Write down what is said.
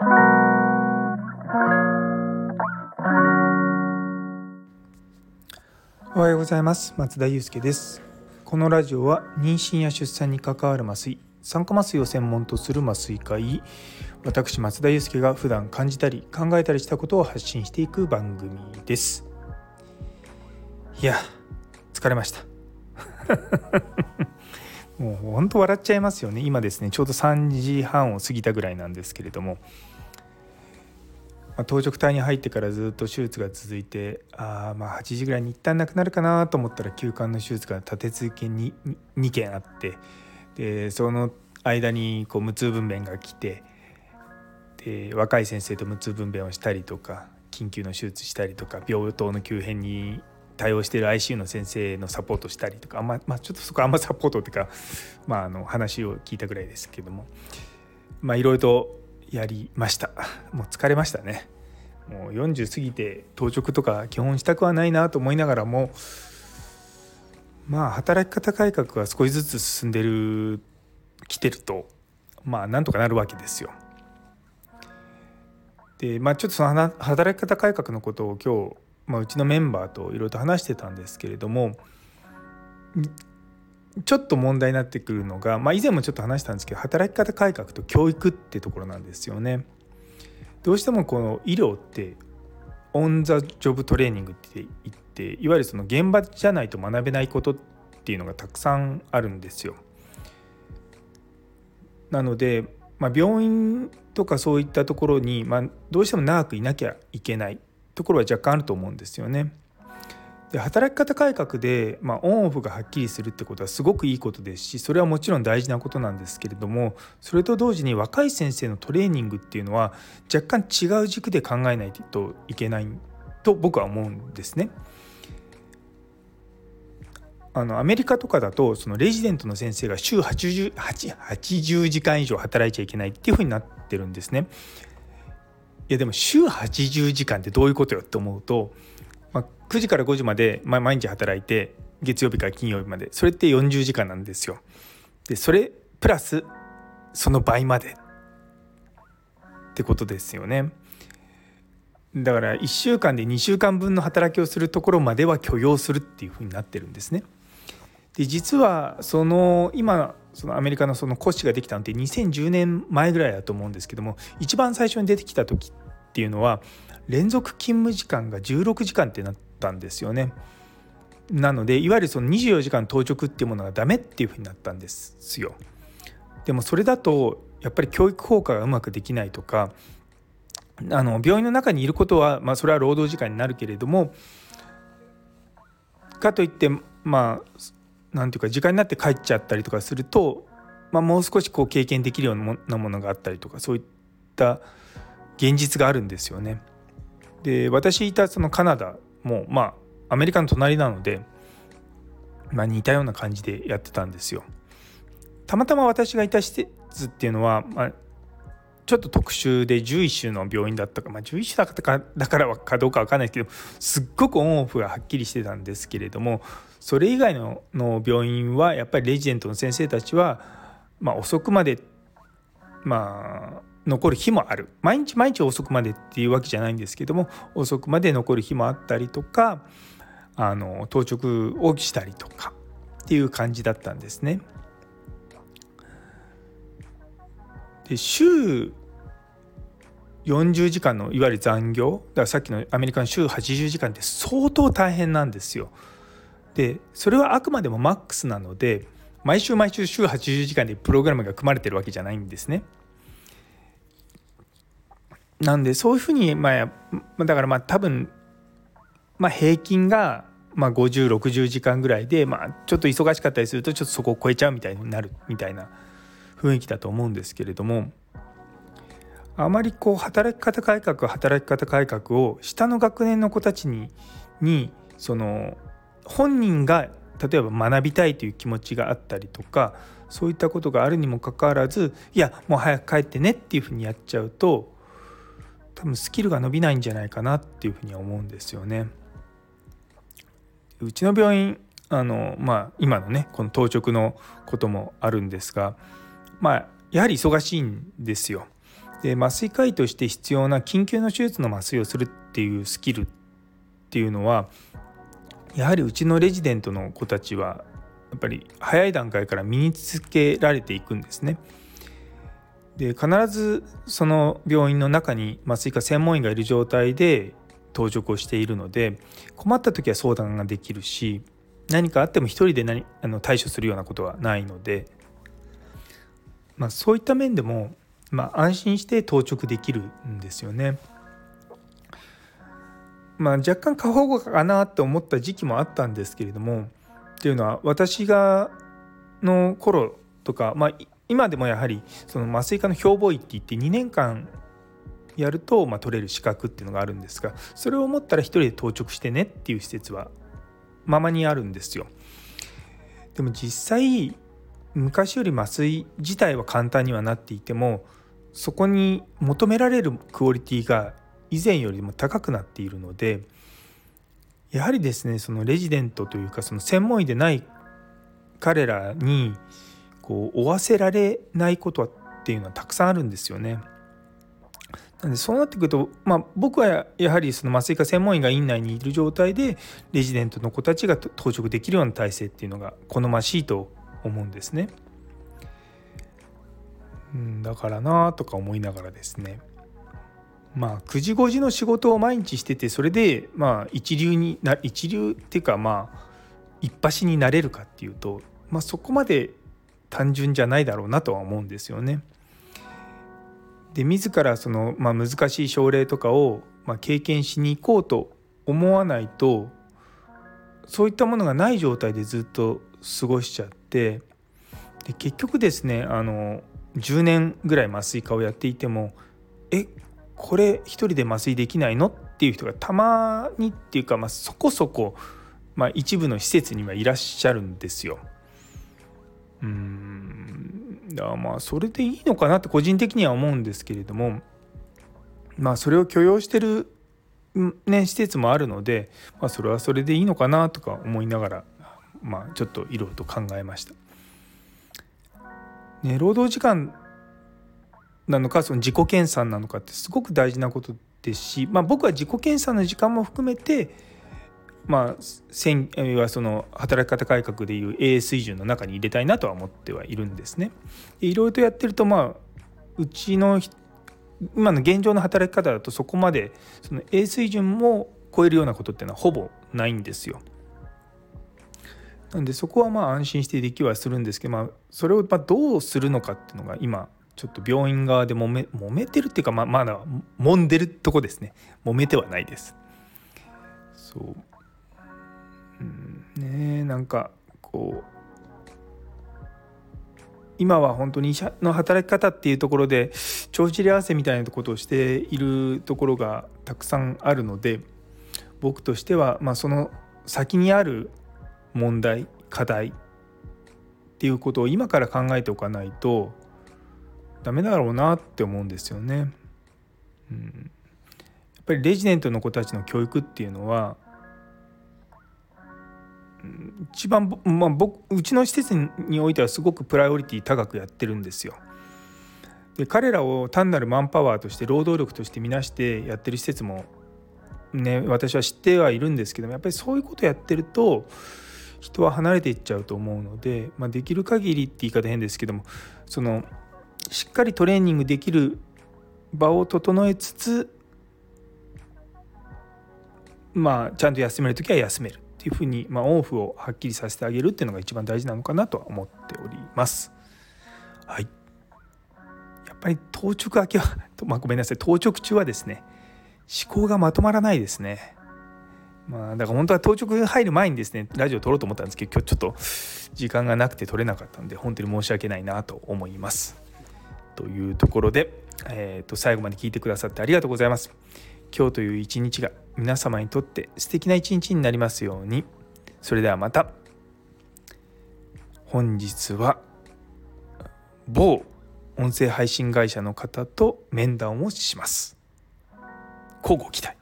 おはようございます。松田祐介です。このラジオは妊娠や出産に関わる麻酔酸化麻酔を専門とする麻酔科医私松田祐介が普段感じたり考えたりしたことを発信していく番組です。いや疲れました。もう本当笑っちゃいますよね。今ですねちょうど3時半を過ぎたぐらいなんですけれども、まあ、当直隊に入ってからずっと手術が続いてあまあ8時ぐらいに一旦なくなるかなと思ったら休館の手術が立て続けに2件あってでその間にこう無痛分娩が来てで若い先生と無痛分娩をしたりとか緊急の手術したりとか病棟の急変に対応している ICU の先生のサポートしたりとかあんま、まあ、ちょっとそこあんまサポートっていうか、まあ、あの話を聞いたぐらいですけどもまあいろいろとやりましたもう疲れましたねもう40過ぎて当直とか基本したくはないなと思いながらもまあ働き方改革が少しずつ進んでる来てるとまあなんとかなるわけですよ。でまあちょっとその働き方改革のことを今日まあ、うちのメンバーといろいろと話してたんですけれどもちょっと問題になってくるのが、まあ、以前もちょっと話したんですけど働き方改革と教育ってところなんですよね。どうしてもこの医療ってオン・ザ・ジョブ・トレーニングって言っていわゆるその現場じゃないと学べないことっていうのがたくさんあるんですよ。なので、まあ、病院とかそういったところに、まあ、どうしても長くいなきゃいけないところは若干あると思うんですよね。で働き方改革で、まあ、オンオフがはっきりするってことはすごくいいことですしそれはもちろん大事なことなんですけれどもそれと同時に若い先生のトレーニングっていうのは若干違う軸で考えないといけないと僕は思うんですね。あのアメリカとかだとそのレジデントの先生が週 80, 80時間以上働いちゃいけないっていうふうになってるんですね。いやでも週80時間ってどういうことよって思うと、まあ、9時から5時まで、毎日働いて月曜日から金曜日までそれって40時間なんですよ。でそれプラスその倍までってことですよね。だから1週間で2週間分の働きをするところまでは許容するっていうふうになってるんですね。で実はその今そのアメリカのその骨子ができたのって2010年前ぐらいだと思うんですけども一番最初に出てきた時っていうのは連続勤務時間が16時間ってなったんですよね。なのでいわゆるその24時間当直っていうものがダメっていうふうになったんですよ。でもそれだとやっぱり教育効果がうまくできないとかあの病院の中にいることは、まあ、それは労働時間になるけれどもかといってまあ何ていうか時間になって帰っちゃったりとかすると、まあ、もう少しこう経験できるようなものがあったりとかそういった現実があるんですよね。で私いたそのカナダもまあアメリカの隣なので、まあ、似たような感じでやってたんですよ。たまたま私がいた施設っていうのは、まあ、ちょっと特殊で11種の病院だったか、まあ、11種だったかだからかどうか分かんないですけどすっごくオンオフがはっきりしてたんですけれどもそれ以外のの病院はやっぱりレジデントの先生たちは、まあ、遅くまでまあ残る日もある毎日毎日遅くまでっていうわけじゃないんですけども遅くまで残る日もあったりとかあの当直をしたりとかっていう感じだったんですね。で週40時間のいわゆる残業だからさっきのアメリカの週80時間って相当大変なんですよ。でそれはあくまでもマックスなので毎週毎週週80時間でプログラムが組まれてるわけじゃないんですね。なんでそういうふうにまあだからまあ多分まあ平均がまあ5060時間ぐらいでまあちょっと忙しかったりするとちょっとそこを超えちゃうみたいになるみたいな雰囲気だと思うんですけれどもあまりこう働き方改革働き方改革を下の学年の子たちににその本人が例えば学びたいという気持ちがあったりとかそういったことがあるにもかかわらずいやもう早く帰ってねっていうふうにやっちゃうと多分スキルが伸びないんじゃないかなっていうふうには思うんですよね。うちの病院あのまあ今のねこの当直のこともあるんですがまあやはり忙しいんですよ。で麻酔科医として必要な緊急の手術の麻酔をするっていうスキルっていうのはやはりうちのレジデントの子たちはやっぱり早い段階から身につけられていくんですね。で必ずその病院の中に麻酔科専門医がいる状態で当直をしているので困った時は相談ができるし何かあっても一人で何あの対処するようなことはないので、まあ、そういった面でも、まあ、安心して当直できるんですよね。まあ、若干過保護かなと思った時期もあったんですけれどもっていうのは私がの頃とか、まあ、今でもやはりその麻酔科の評法医って言って2年間やると、まあ、取れる資格っていうのがあるんですがそれを持ったら1人で当直してねっていう施設はままにあるんですよ。でも実際昔より麻酔自体は簡単にはなっていてもそこに求められるクオリティが以前よりも高くなっているのでやはりですねそのレジデントというかその専門医でない彼らにこう負わせられないことはっていうのはたくさんあるんですよね。なんでそうなってくると、まあ、僕はやはりその麻酔科専門医が院内にいる状態でレジデントの子たちが当直できるような体制っていうのが好ましいと思うんですね。うん、だからなとか思いながらですねまあ9時5時の仕事を毎日しててそれでまあ一流にな一流っていうかまあ一発になれるかっていうと、まあ、そこまで単純じゃないだろうなとは思うんですよね。で自らその、まあ、難しい症例とかを、まあ、経験しに行こうと思わないとそういったものがない状態でずっと過ごしちゃってで結局ですねあの10年ぐらい麻酔科をやっていてもえこれ一人で麻酔できないの？っていう人がたまにっていうか、まあ、そこそこ、まあ、一部の施設にはいらっしゃるんですよ。うんだからまあそれでいいのかなって個人的には思うんですけれどもまあそれを許容してる、ね、施設もあるので、まあ、それはそれでいいのかなとか思いながら、まあ、ちょっといろいろと考えました。ね、労働時間なのかその自己研鑽なのかってすごく大事なことですし、まあ、僕は自己研鑽の時間も含めてまあ、はその働き方改革でいう A 水準の中に入れたいなとは思ってはいるんですね。いろいろとやってるとまあうちの今の現状の働き方だとそこまでその A 水準も超えるようなことっていうのはほぼないんですよ。なんでそこはまあ安心してできはするんですけど、まあ、それをまどうするのかっていうのが今ちょっと病院側で揉め揉めてるっていうかまあまだ揉んでるとこですね揉めてはないです。そううんねなんかこう今は本当に医者の働き方っていうところで帳尻合わせみたいなことをしているところがたくさんあるので僕としては、まあ、その先にある問題課題っていうことを今から考えておかないとダメだろうなって思うんですよね。うん、やっぱりレジデントの子たちの教育っていうのは一番、まあ、僕うちの施設においてはすごくプライオリティ高くやってるんですよ。で彼らを単なるマンパワーとして労働力として見なしてやってる施設もね私は知ってはいるんですけどもやっぱりそういうことやってると人は離れていっちゃうと思うので、まあ、できる限りって言い方変ですけどもそのしっかりトレーニングできる場を整えつつまあちゃんと休める時は休めるっていうふうに、まあ、オンオフをはっきりさせてあげるっていうのが一番大事なのかなとは思っております。はい、やっぱり当直明けは、まあ、ごめんなさい当直中はですね思考がまとまらないですね。まあ、だから本当は当直入る前にですねラジオ撮ろうと思ったんですけど今日ちょっと時間がなくて撮れなかったので本当に申し訳ないなと思います。というところで、えー、と最後まで聞いてくださってありがとうございます。今日という一日が皆様にとって素敵な一日になりますように。それではまた。本日は某音声配信会社の方と面談をします。交互期待。